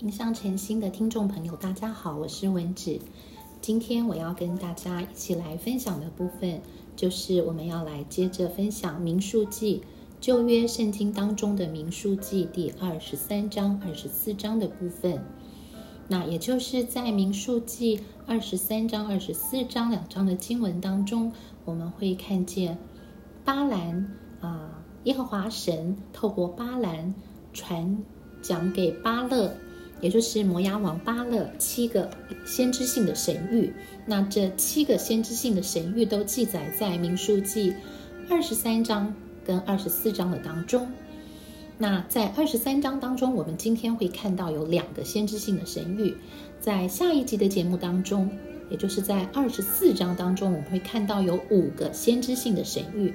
印象诚心的听众朋友，大家好，我是文芷。今天我要跟大家一起来分享的部分，就是我们要来接着分享《民数记》旧约圣经当中的《民数记》第二十三章、二十四章的部分。那也就是在《民数记》二十三章、二十四章两章的经文当中，我们会看见巴兰啊，耶和华神透过巴兰传讲给巴勒。也就是摩押王巴勒七个先知性的神谕，那这七个先知性的神谕都记载在民数记二十三章跟二十四章的当中。那在二十三章当中，我们今天会看到有两个先知性的神谕，在下一集的节目当中，也就是在二十四章当中，我们会看到有五个先知性的神谕。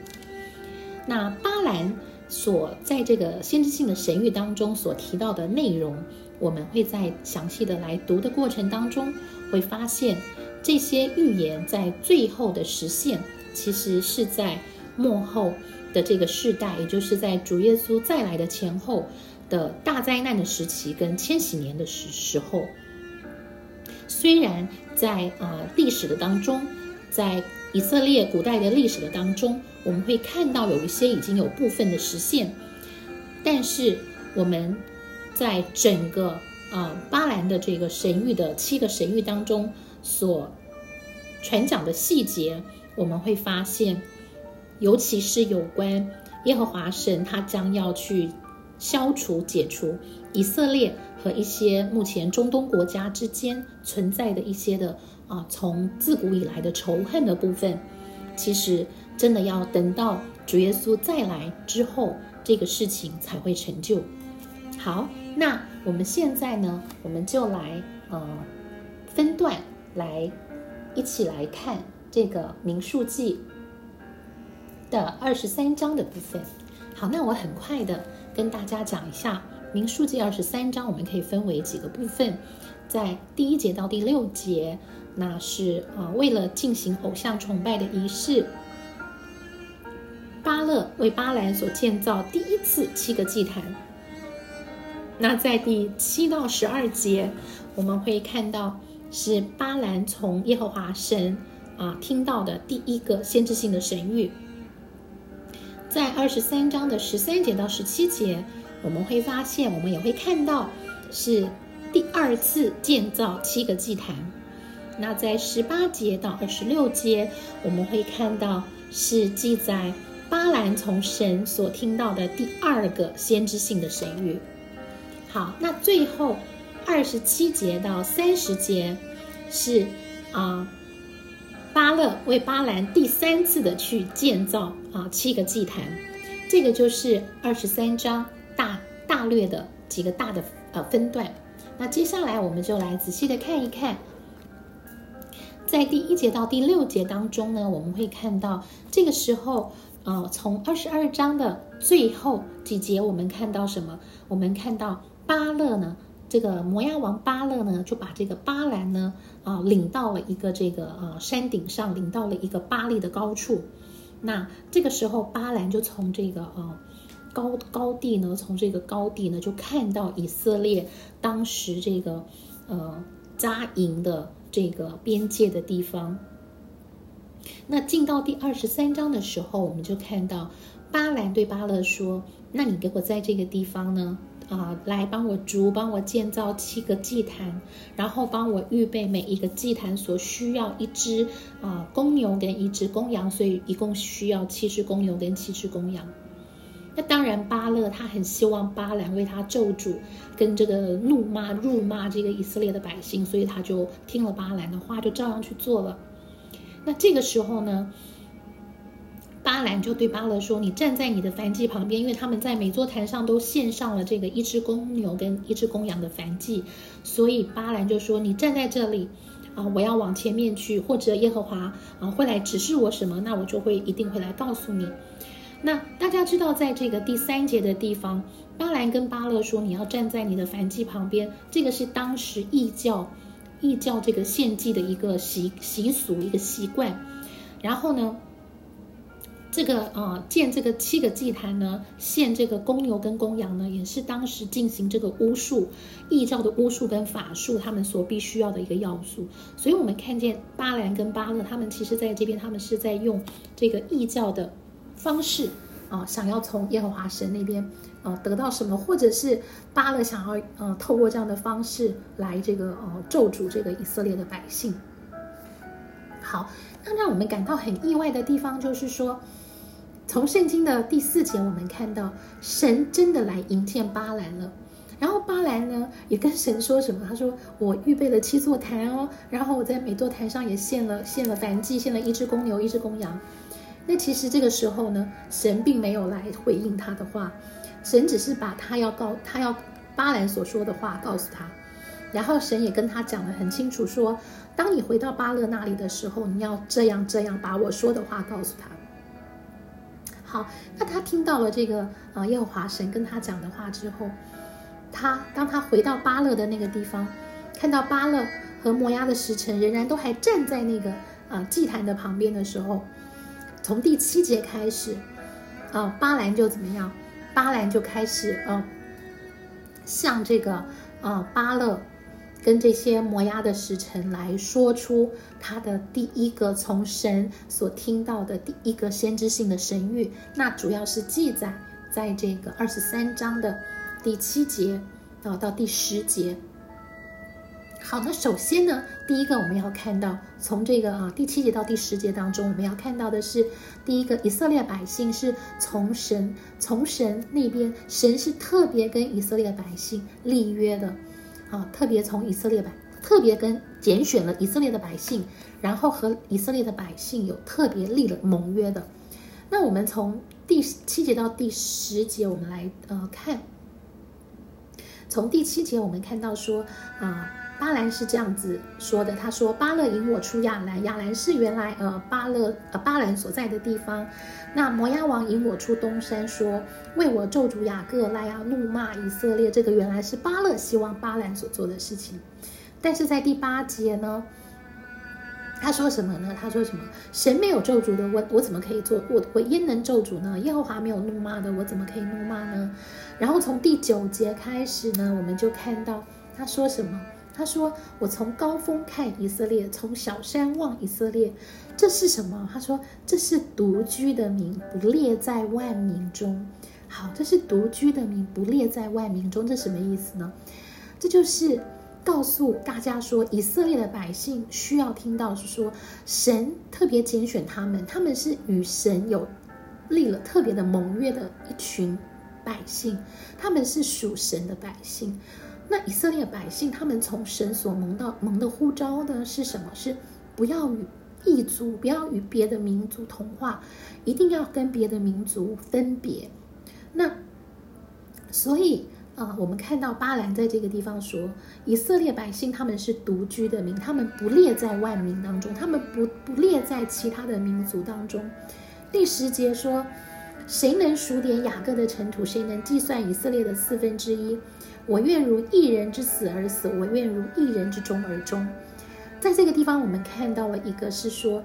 那巴兰所在这个先知性的神谕当中所提到的内容。我们会在详细的来读的过程当中，会发现这些预言在最后的实现，其实是在末后的这个世代，也就是在主耶稣再来的前后的大灾难的时期跟千禧年的时时候。虽然在呃历史的当中，在以色列古代的历史的当中，我们会看到有一些已经有部分的实现，但是我们。在整个啊巴兰的这个神谕的七个神谕当中所传讲的细节，我们会发现，尤其是有关耶和华神，他将要去消除、解除以色列和一些目前中东国家之间存在的一些的啊从自古以来的仇恨的部分，其实真的要等到主耶稣再来之后，这个事情才会成就。好。那我们现在呢，我们就来呃分段来一起来看这个《民数记》的二十三章的部分。好，那我很快的跟大家讲一下《民数记》二十三章，我们可以分为几个部分。在第一节到第六节，那是啊为了进行偶像崇拜的仪式，巴勒为巴兰所建造第一次七个祭坛。那在第七到十二节，我们会看到是巴兰从耶和华神啊听到的第一个先知性的神谕。在二十三章的十三节到十七节，我们会发现，我们也会看到是第二次建造七个祭坛。那在十八节到二十六节，我们会看到是记载巴兰从神所听到的第二个先知性的神谕。好，那最后二十七节到三十节是啊，巴勒为巴兰第三次的去建造啊七个祭坛，这个就是二十三章大大略的几个大的呃分段。那接下来我们就来仔细的看一看，在第一节到第六节当中呢，我们会看到这个时候。啊，从二十二章的最后几节，我们看到什么？我们看到巴勒呢，这个摩押王巴勒呢，就把这个巴兰呢，啊，领到了一个这个呃山顶上，领到了一个巴利的高处。那这个时候，巴兰就从这个呃高高地呢，从这个高地呢，就看到以色列当时这个呃扎营的这个边界的地方。那进到第二十三章的时候，我们就看到巴兰对巴勒说：“那你给我在这个地方呢，啊，来帮我筑，帮我建造七个祭坛，然后帮我预备每一个祭坛所需要一只啊公牛跟一只公羊，所以一共需要七只公牛跟七只公羊。那当然，巴勒他很希望巴兰为他咒诅，跟这个怒骂、辱骂这个以色列的百姓，所以他就听了巴兰的话，就照样去做了。”那这个时候呢，巴兰就对巴勒说：“你站在你的燔祭旁边，因为他们在每座坛上都献上了这个一只公牛跟一只公羊的燔祭，所以巴兰就说：你站在这里，啊，我要往前面去，或者耶和华啊会来指示我什么，那我就会一定会来告诉你。那大家知道，在这个第三节的地方，巴兰跟巴勒说：你要站在你的燔祭旁边，这个是当时异教。”异教这个献祭的一个习习俗，一个习惯。然后呢，这个呃建这个七个祭坛呢，献这个公牛跟公羊呢，也是当时进行这个巫术、异教的巫术跟法术，他们所必须要的一个要素。所以，我们看见巴兰跟巴勒，他们其实在这边，他们是在用这个异教的方式啊，想要从耶和华神那边呃得到什么，或者是巴勒想要呃透过这样的方式来这个呃咒诅这个以色列的百姓。好，那让我们感到很意外的地方就是说。从圣经的第四节，我们看到神真的来迎接巴兰了。然后巴兰呢，也跟神说什么？他说：“我预备了七座坛哦，然后我在每座坛上也献了献了燔祭，献了一只公牛，一只公羊。”那其实这个时候呢，神并没有来回应他的话，神只是把他要告他要巴兰所说的话告诉他。然后神也跟他讲得很清楚，说：“当你回到巴勒那里的时候，你要这样这样把我说的话告诉他。”好，那他听到了这个啊耶和华神跟他讲的话之后，他当他回到巴勒的那个地方，看到巴勒和摩押的使臣仍然都还站在那个啊祭坛的旁边的时候，从第七节开始，啊巴兰就怎么样？巴兰就开始啊向这个啊巴勒。跟这些摩押的使臣来说出他的第一个从神所听到的第一个先知性的神谕，那主要是记载在这个二十三章的第七节到到第十节。好，那首先呢，第一个我们要看到从这个啊第七节到第十节当中，我们要看到的是第一个以色列百姓是从神从神那边，神是特别跟以色列百姓立约的。啊，特别从以色列百，特别跟拣选了以色列的百姓，然后和以色列的百姓有特别立了盟约的。那我们从第七节到第十节，我们来呃看。从第七节我们看到说啊，巴兰是这样子说的，他说：“巴勒引我出亚兰，亚兰是原来呃巴勒呃巴兰所在的地方。”那摩押王引我出东山，说为我咒诅雅各来啊，怒骂以色列。这个原来是巴勒希望巴兰所做的事情。但是在第八节呢，他说什么呢？他说什么？神没有咒诅的，我我怎么可以做？我我焉能咒诅呢？耶和华没有怒骂的，我怎么可以怒骂呢？然后从第九节开始呢，我们就看到他说什么？他说我从高峰看以色列，从小山望以色列。这是什么？他说：“这是独居的民，不列在万民中。”好，这是独居的民，不列在万民中。这什么意思呢？这就是告诉大家说，以色列的百姓需要听到是说，神特别拣选他们，他们是与神有立了特别的盟约的一群百姓，他们是属神的百姓。那以色列百姓，他们从神所蒙到蒙的呼召呢，是什么？是不要与。异族不要与别的民族同化，一定要跟别的民族分别。那所以啊，我们看到巴兰在这个地方说，以色列百姓他们是独居的民，他们不列在万民当中，他们不不列在其他的民族当中。第十节说，谁能数点雅各的尘土？谁能计算以色列的四分之一？我愿如一人之死而死，我愿如一人之终而终。在这个地方，我们看到了一个是说，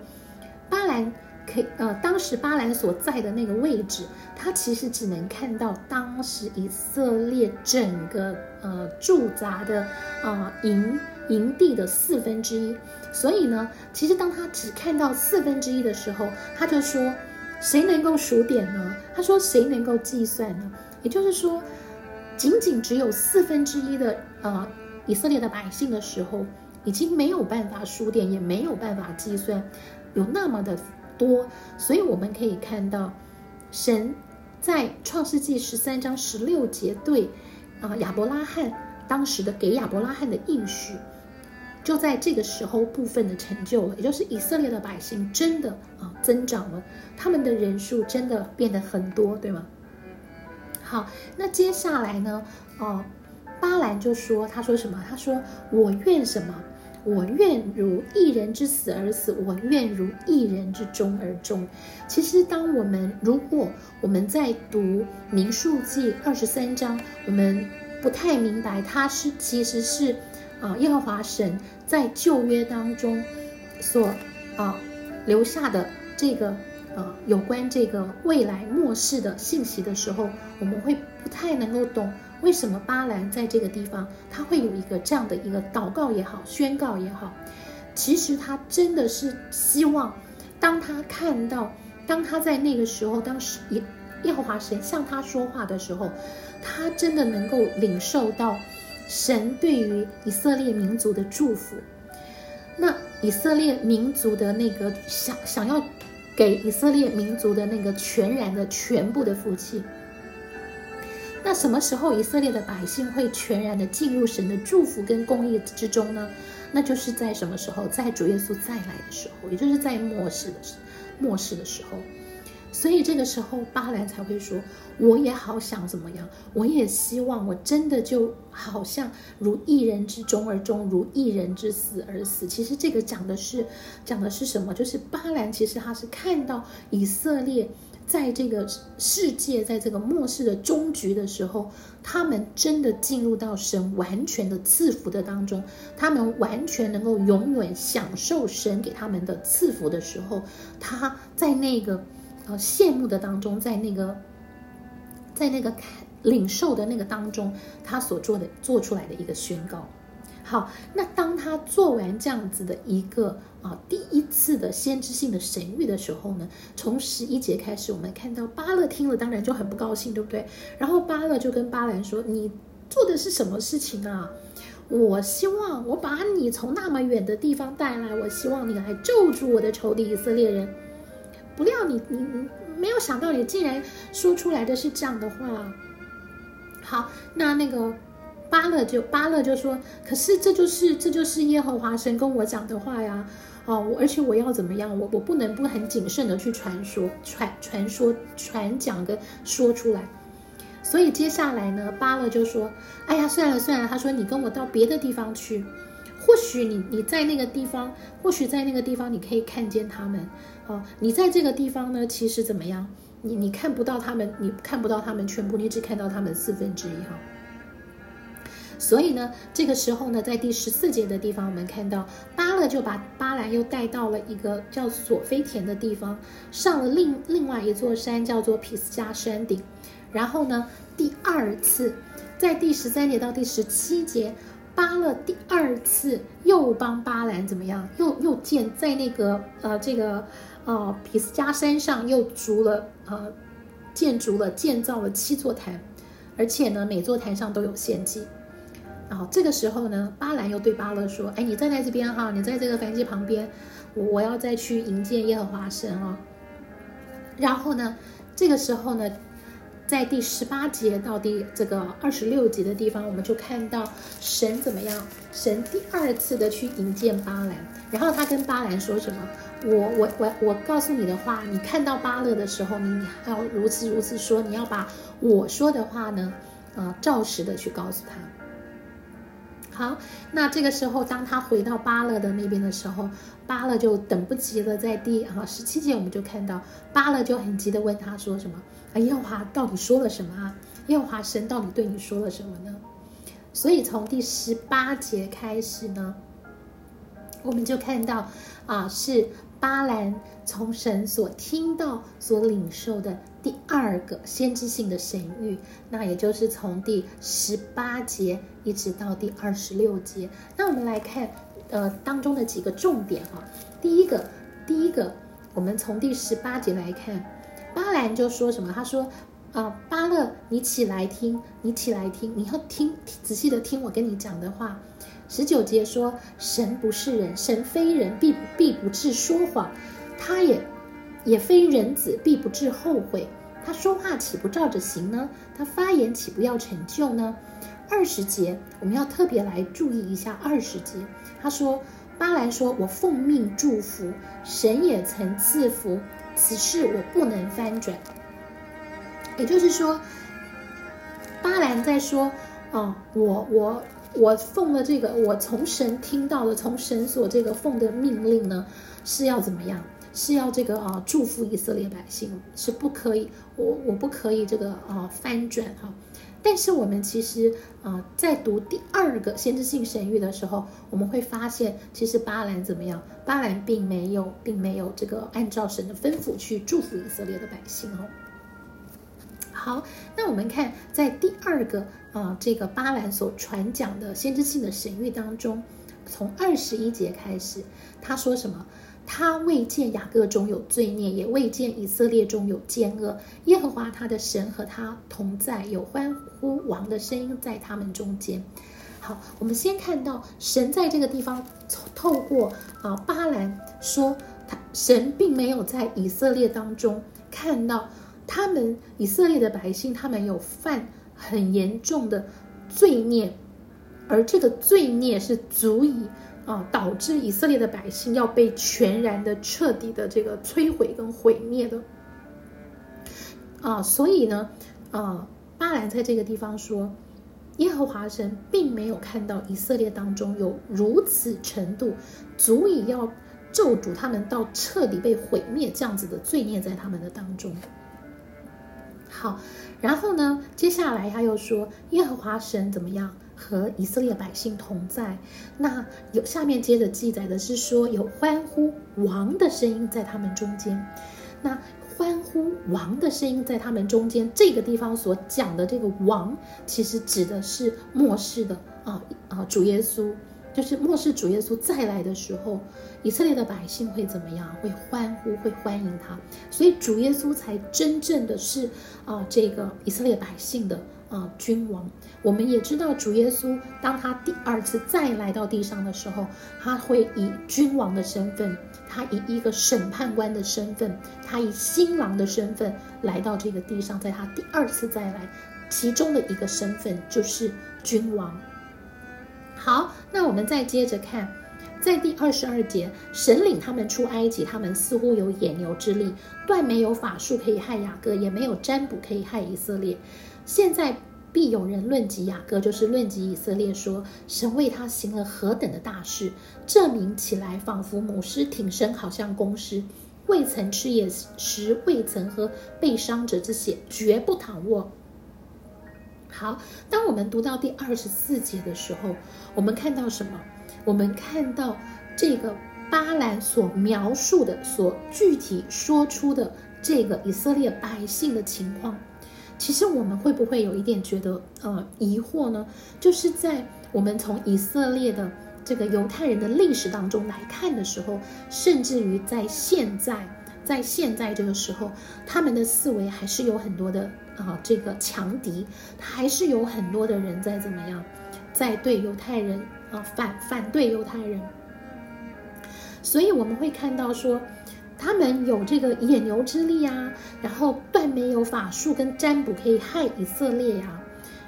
巴兰可呃，当时巴兰所在的那个位置，他其实只能看到当时以色列整个呃驻扎的啊营营地的四分之一。所以呢，其实当他只看到四分之一的时候，他就说：谁能够数点呢？他说：谁能够计算呢？也就是说，仅仅只有四分之一的呃以色列的百姓的时候。已经没有办法数点，也没有办法计算，有那么的多，所以我们可以看到，神在创世纪十三章十六节对啊亚伯拉罕当时的给亚伯拉罕的应许，就在这个时候部分的成就了，也就是以色列的百姓真的啊增长了，他们的人数真的变得很多，对吗？好，那接下来呢？哦，巴兰就说，他说什么？他说我愿什么？我愿如一人之死而死，我愿如一人之终而终。其实，当我们如果我们在读民数记二十三章，我们不太明白，它是其实是啊耶和华神在旧约当中所啊留下的这个呃有关这个未来末世的信息的时候，我们会不太能够懂为什么巴兰在这个地方他会有一个这样的一个祷告也好，宣告也好，其实他真的是希望，当他看到，当他在那个时候，当时耶耶和华神向他说话的时候，他真的能够领受到神对于以色列民族的祝福。那以色列民族的那个想想要给以色列民族的那个全然的全部的福气，那什么时候以色列的百姓会全然的进入神的祝福跟供应之中呢？那就是在什么时候，在主耶稣再来的时候，也就是在末世的末世的时候。所以这个时候，巴兰才会说：“我也好想怎么样，我也希望我真的就好像如一人之终而终，如一人之死而死。”其实这个讲的是讲的是什么？就是巴兰其实他是看到以色列在这个世界，在这个末世的终局的时候，他们真的进入到神完全的赐福的当中，他们完全能够永远享受神给他们的赐福的时候，他在那个。呃，羡慕的当中，在那个，在那个领受的那个当中，他所做的做出来的一个宣告。好，那当他做完这样子的一个啊第一次的先知性的神谕的时候呢，从十一节开始，我们看到巴勒听了，当然就很不高兴，对不对？然后巴勒就跟巴兰说：“你做的是什么事情啊？我希望我把你从那么远的地方带来，我希望你来救住我的仇敌以色列人。”不料你你你没有想到，你竟然说出来的是这样的话。好，那那个巴勒就巴勒就说：“可是这就是这就是耶和华神跟我讲的话呀！哦，我而且我要怎么样？我我不能不很谨慎的去传说传传说传讲跟说出来。所以接下来呢，巴勒就说：哎呀，算了算了，他说你跟我到别的地方去，或许你你在那个地方，或许在那个地方你可以看见他们。”哦，你在这个地方呢，其实怎么样？你你看不到他们，你看不到他们全部，你只看到他们四分之一哈。所以呢，这个时候呢，在第十四节的地方，我们看到巴勒就把巴兰又带到了一个叫索菲田的地方，上了另另外一座山，叫做皮斯加山顶。然后呢，第二次，在第十三节到第十七节。巴勒第二次又帮巴兰怎么样？又又建在那个呃这个呃皮斯加山上又筑了呃建筑了建造了七座坛，而且呢每座坛上都有献祭。然后这个时候呢，巴兰又对巴勒说：“哎，你站在这边哈，你在这个燔祭旁边，我我要再去迎接耶和华神啊。”然后呢，这个时候呢。在第十八节到第这个二十六节的地方，我们就看到神怎么样？神第二次的去迎接巴兰，然后他跟巴兰说什么？我我我我告诉你的话，你看到巴勒的时候，你要如此如此说，你要把我说的话呢，呃，照实的去告诉他。好，那这个时候，当他回到巴勒的那边的时候，巴勒就等不及了，在第啊十七节，我们就看到巴勒就很急的问他说什么？耶和华到底说了什么啊？耶和华神到底对你说了什么呢？所以从第十八节开始呢，我们就看到啊，是巴兰从神所听到、所领受的第二个先知性的神谕，那也就是从第十八节一直到第二十六节。那我们来看呃当中的几个重点哈。第一个，第一个，我们从第十八节来看。巴兰就说什么？他说：“啊，巴勒，你起来听，你起来听，你要听仔细的听我跟你讲的话。”十九节说：“神不是人，神非人，必必不至说谎；他也也非人子，必不至后悔。他说话岂不照着行呢？他发言岂不要成就呢？”二十节我们要特别来注意一下。二十节他说：“巴兰说，我奉命祝福，神也曾赐福。”此事我不能翻转，也就是说，巴兰在说：“哦，我我我奉了这个，我从神听到的，从神所这个奉的命令呢，是要怎么样？是要这个啊祝福以色列百姓，是不可以，我我不可以这个啊翻转哈。但是我们其实啊，在读第二个先知性神谕的时候，我们会发现，其实巴兰怎么样？巴兰并没有，并没有这个按照神的吩咐去祝福以色列的百姓哦。好，那我们看在第二个啊，这个巴兰所传讲的先知性的神谕当中，从二十一节开始，他说什么？他未见雅各中有罪孽，也未见以色列中有奸恶。耶和华他的神和他同在，有欢呼王的声音在他们中间。好，我们先看到神在这个地方透过啊巴兰说，他神并没有在以色列当中看到他们以色列的百姓，他们有犯很严重的罪孽，而这个罪孽是足以。啊，导致以色列的百姓要被全然的、彻底的这个摧毁跟毁灭的啊，所以呢，啊，巴兰在这个地方说，耶和华神并没有看到以色列当中有如此程度，足以要咒诅他们到彻底被毁灭这样子的罪孽在他们的当中。好，然后呢，接下来他又说，耶和华神怎么样？和以色列百姓同在，那有下面接着记载的是说有欢呼王的声音在他们中间，那欢呼王的声音在他们中间，这个地方所讲的这个王，其实指的是末世的啊啊主耶稣，就是末世主耶稣再来的时候，以色列的百姓会怎么样？会欢呼，会欢迎他，所以主耶稣才真正的是啊这个以色列百姓的。啊，君王，我们也知道主耶稣，当他第二次再来到地上的时候，他会以君王的身份，他以一个审判官的身份，他以新郎的身份来到这个地上，在他第二次再来，其中的一个身份就是君王。好，那我们再接着看，在第二十二节，神领他们出埃及，他们似乎有野牛之力，断没有法术可以害雅各，也没有占卜可以害以色列。现在必有人论及雅各，就是论及以色列，说神为他行了何等的大事，证明起来仿佛母狮挺身，好像公狮，未曾吃野食，未曾喝被伤者之血，绝不躺卧。好，当我们读到第二十四节的时候，我们看到什么？我们看到这个巴兰所描述的，所具体说出的这个以色列百姓的情况。其实我们会不会有一点觉得呃疑惑呢？就是在我们从以色列的这个犹太人的历史当中来看的时候，甚至于在现在，在现在这个时候，他们的思维还是有很多的啊这个强敌，还是有很多的人在怎么样，在对犹太人啊反反对犹太人，所以我们会看到说。他们有这个野牛之力啊，然后断没有法术跟占卜可以害以色列呀，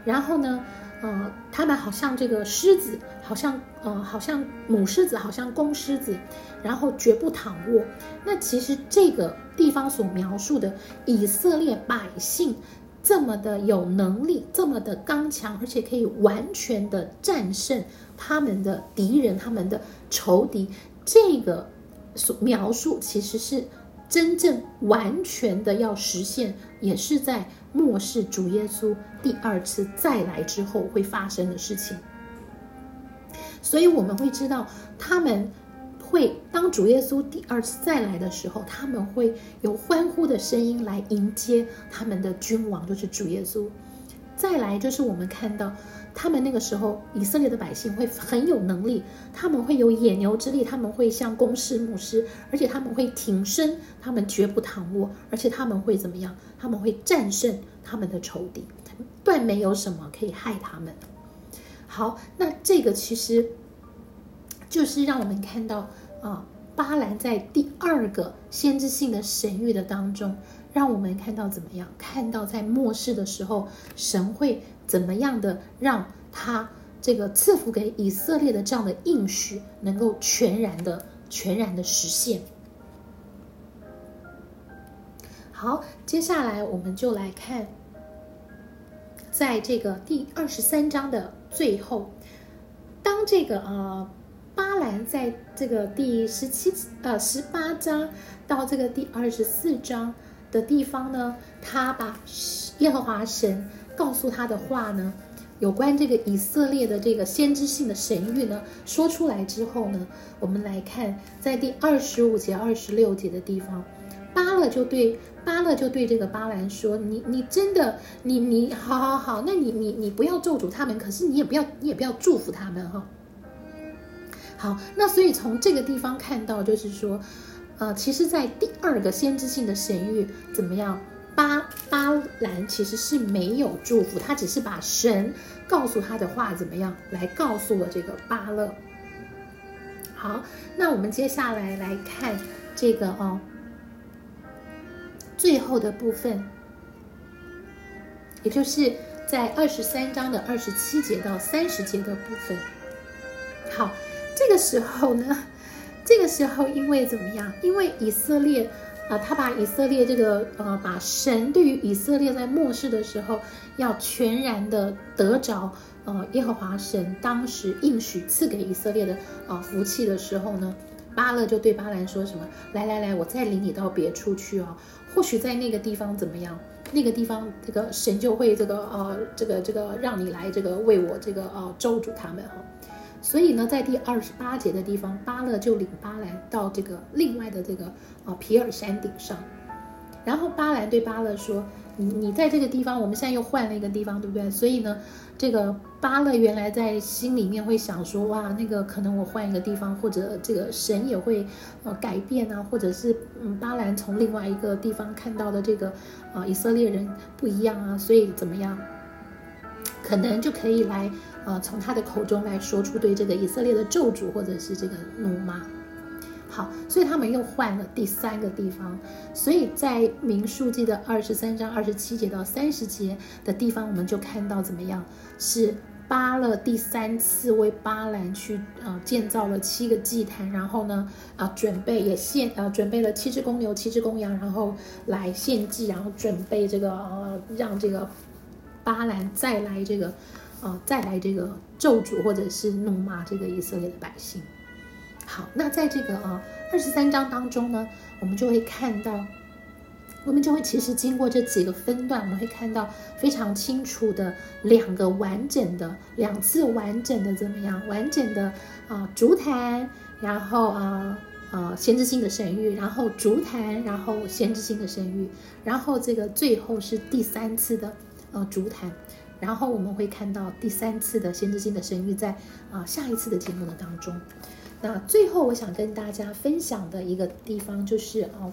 然后呢，呃，他们好像这个狮子，好像呃，好像母狮子，好像公狮子，然后绝不躺卧。那其实这个地方所描述的以色列百姓这么的有能力，这么的刚强，而且可以完全的战胜他们的敌人，他们的仇敌，这个。所描述其实是真正完全的要实现，也是在末世主耶稣第二次再来之后会发生的事情。所以我们会知道，他们会当主耶稣第二次再来的时候，他们会有欢呼的声音来迎接他们的君王，就是主耶稣再来。就是我们看到。他们那个时候，以色列的百姓会很有能力，他们会有野牛之力，他们会像公事牧师，而且他们会挺身，他们绝不躺卧，而且他们会怎么样？他们会战胜他们的仇敌，断没有什么可以害他们。好，那这个其实就是让我们看到啊，巴兰在第二个先知性的神谕的当中，让我们看到怎么样？看到在末世的时候，神会。怎么样的让他这个赐福给以色列的这样的应许能够全然的、全然的实现？好，接下来我们就来看，在这个第二十三章的最后，当这个呃巴兰在这个第十七呃十八章到这个第二十四章的地方呢，他把耶和华神告诉他的话呢，有关这个以色列的这个先知性的神谕呢，说出来之后呢，我们来看在第二十五节、二十六节的地方，巴勒就对。巴勒就对这个巴兰说：“你你真的你你好好好，那你你你不要咒诅他们，可是你也不要你也不要祝福他们哈。好，那所以从这个地方看到，就是说，呃，其实，在第二个先知性的神谕怎么样？巴巴兰其实是没有祝福，他只是把神告诉他的话怎么样来告诉了这个巴勒。好，那我们接下来来看这个哦。”最后的部分，也就是在二十三章的二十七节到三十节的部分。好，这个时候呢，这个时候因为怎么样？因为以色列啊，他把以色列这个呃，把神对于以色列在末世的时候要全然的得着呃耶和华神当时应许赐给以色列的啊福气的时候呢，巴勒就对巴兰说什么？来来来，我再领你到别处去哦。或许在那个地方怎么样？那个地方这个神就会这个呃这个这个让你来这个为我这个呃咒诅他们哈。所以呢，在第二十八节的地方，巴勒就领巴兰到这个另外的这个啊皮尔山顶上，然后巴兰对巴勒说。你你在这个地方，我们现在又换了一个地方，对不对？所以呢，这个巴勒原来在心里面会想说，哇，那个可能我换一个地方，或者这个神也会呃改变啊，或者是嗯巴兰从另外一个地方看到的这个啊以色列人不一样啊，所以怎么样，可能就可以来呃从他的口中来说出对这个以色列的咒诅或者是这个怒骂。好，所以他们又换了第三个地方，所以在民数记的二十三章二十七节到三十节的地方，我们就看到怎么样是巴勒第三次为巴兰去呃建造了七个祭坛，然后呢啊准备也献呃准备了七只公牛七只公羊，然后来献祭，然后准备这个呃让这个巴兰再来这个呃再来这个咒诅或者是怒骂这个以色列的百姓。好，那在这个啊二十三章当中呢，我们就会看到，我们就会其实经过这几个分段，我们会看到非常清楚的两个完整的两次完整的怎么样完整的啊竹坛，然后啊啊先知性的神谕，然后竹坛，然后先知性的神谕，然后这个最后是第三次的呃竹坛，然后我们会看到第三次的先知性的生育在啊下一次的节目的当中。那最后，我想跟大家分享的一个地方就是哦，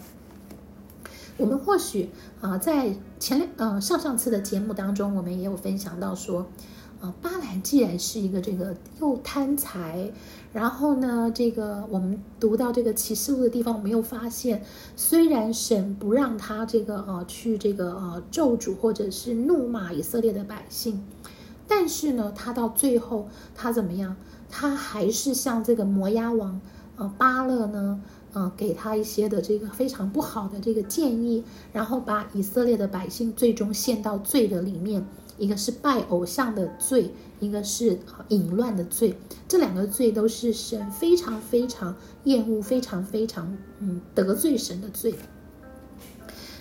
我们或许啊，在前两呃上上次的节目当中，我们也有分享到说，啊，巴兰既然是一个这个又贪财，然后呢，这个我们读到这个启示录的地方，我们又发现，虽然神不让他这个呃去这个呃咒诅或者是怒骂以色列的百姓，但是呢，他到最后他怎么样？他还是像这个摩押王，呃，巴勒呢，呃，给他一些的这个非常不好的这个建议，然后把以色列的百姓最终陷到罪的里面，一个是拜偶像的罪，一个是淫乱的罪，这两个罪都是神非常非常厌恶、非常非常嗯得罪神的罪。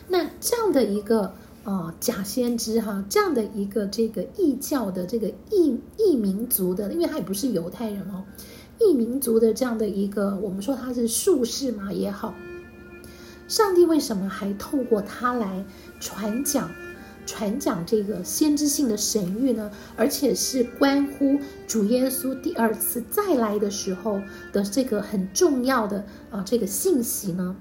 那这样的一个。哦，假先知哈，这样的一个这个异教的这个异异民族的，因为他也不是犹太人哦，异民族的这样的一个，我们说他是术士嘛也好，上帝为什么还透过他来传讲传讲这个先知性的神谕呢？而且是关乎主耶稣第二次再来的时候的这个很重要的啊这个信息呢？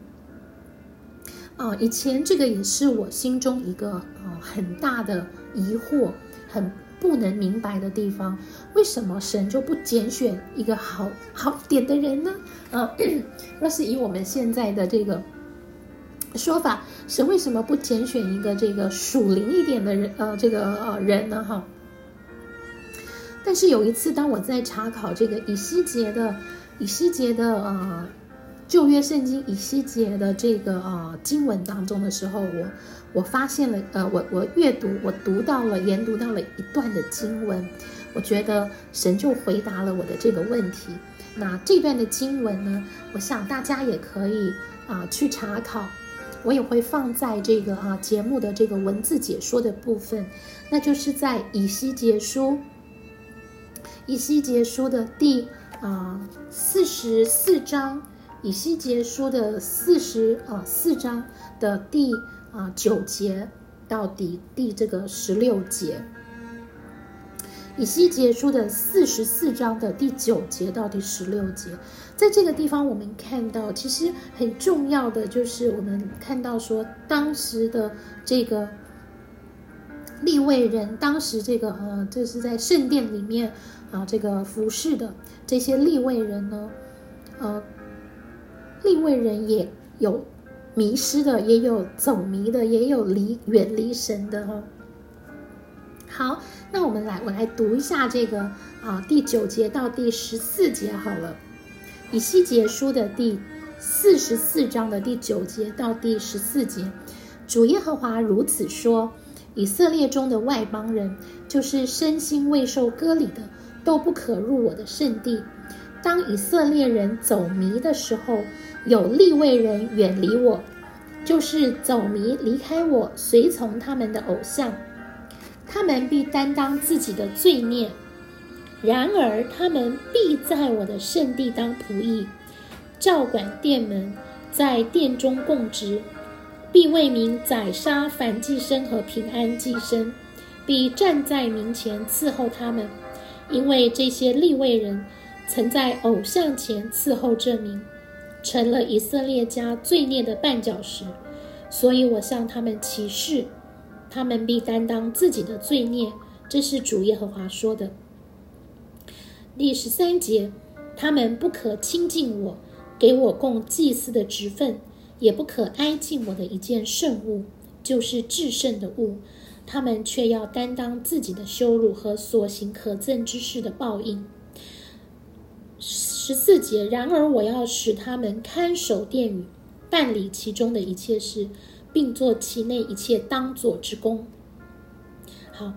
啊，以前这个也是我心中一个呃很大的疑惑，很不能明白的地方。为什么神就不拣选一个好好点的人呢？啊，若是以我们现在的这个说法，神为什么不拣选一个这个属灵一点的人？呃，这个呃人呢？哈。但是有一次，当我在查考这个以西结的以西结的呃。旧约圣经以西结的这个呃经文当中的时候，我我发现了，呃，我我阅读，我读到了研读到了一段的经文，我觉得神就回答了我的这个问题。那这段的经文呢，我想大家也可以啊去查考，我也会放在这个啊节目的这个文字解说的部分，那就是在以西结书，以西结书的第啊四十四章。以西结书的四十啊四章的第啊九节到底第这个十六节，以西结书的四十四章的第九节到第十六节，在这个地方我们看到，其实很重要的就是我们看到说，当时的这个立位人，当时这个呃，这是在圣殿里面啊，这个服侍的这些立位人呢，呃。立位人也有迷失的，也有走迷的，也有离远离神的哈。好，那我们来，我来读一下这个啊第九节到第十四节好了。以西结书的第四十四章的第九节到第十四节，主耶和华如此说：以色列中的外邦人，就是身心未受割礼的，都不可入我的圣地。当以色列人走迷的时候，有立位人远离我，就是走迷离开我，随从他们的偶像，他们必担当自己的罪孽。然而他们必在我的圣地当仆役，照管殿门，在殿中供职，必为民宰杀凡祭生和平安祭生，必站在民前伺候他们，因为这些立位人。曾在偶像前伺候这名，成了以色列家罪孽的绊脚石，所以我向他们起誓，他们必担当自己的罪孽。这是主耶和华说的。第十三节，他们不可亲近我，给我供祭司的职分，也不可挨近我的一件圣物，就是至圣的物。他们却要担当自己的羞辱和所行可憎之事的报应。十四节，然而我要使他们看守殿宇，办理其中的一切事，并做其内一切当做之功。好，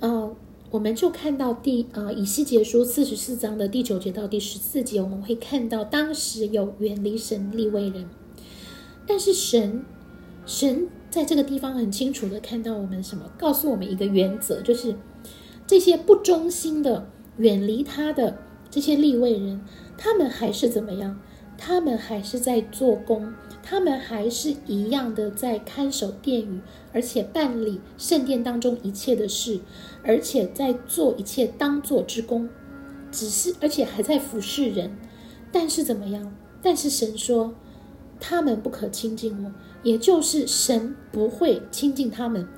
呃，我们就看到第呃以西结书四十四章的第九节到第十四节，我们会看到当时有远离神立位人，但是神神在这个地方很清楚的看到我们什么，告诉我们一个原则，就是这些不忠心的远离他的。这些立位人，他们还是怎么样？他们还是在做工，他们还是一样的在看守殿宇，而且办理圣殿当中一切的事，而且在做一切当做之功，只是而且还在服侍人。但是怎么样？但是神说，他们不可亲近我，也就是神不会亲近他们。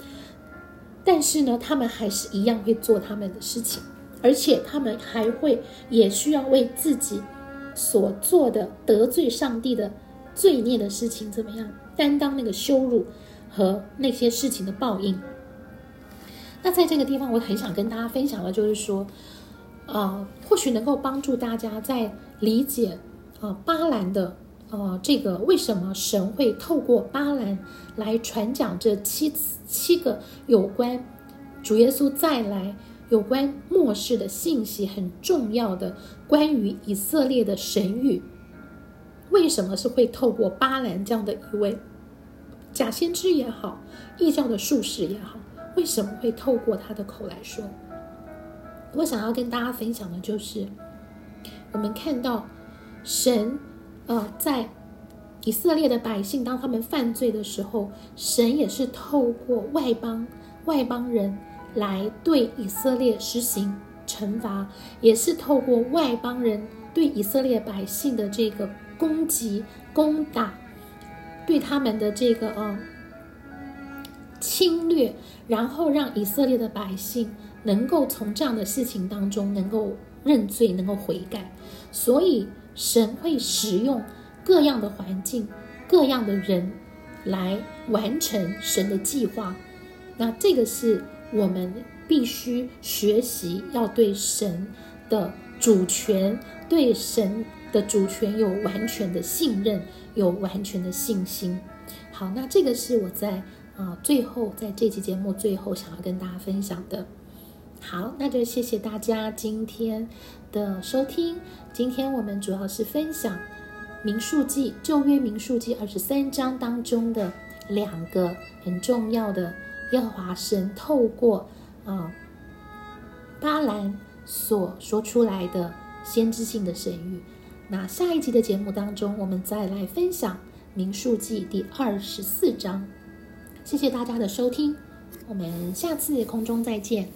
但是呢，他们还是一样会做他们的事情。而且他们还会也需要为自己所做的得罪上帝的罪孽的事情怎么样担当那个羞辱和那些事情的报应？那在这个地方，我很想跟大家分享的，就是说，呃，或许能够帮助大家在理解啊巴兰的呃这个为什么神会透过巴兰来传讲这七七个有关主耶稣再来。有关末世的信息很重要的，关于以色列的神谕，为什么是会透过巴兰这样的一位假先知也好，异教的术士也好，为什么会透过他的口来说？我想要跟大家分享的就是，我们看到神，呃，在以色列的百姓当他们犯罪的时候，神也是透过外邦外邦人。来对以色列实行惩罚，也是透过外邦人对以色列百姓的这个攻击、攻打，对他们的这个呃侵略，然后让以色列的百姓能够从这样的事情当中能够认罪、能够悔改。所以神会使用各样的环境、各样的人来完成神的计划。那这个是。我们必须学习要对神的主权、对神的主权有完全的信任，有完全的信心。好，那这个是我在啊最后在这期节目最后想要跟大家分享的。好，那就谢谢大家今天的收听。今天我们主要是分享民数记旧约民数记二十三章当中的两个很重要的耶和华神透过啊巴兰所说出来的先知性的神谕。那下一集的节目当中，我们再来分享民数记第二十四章。谢谢大家的收听，我们下次空中再见。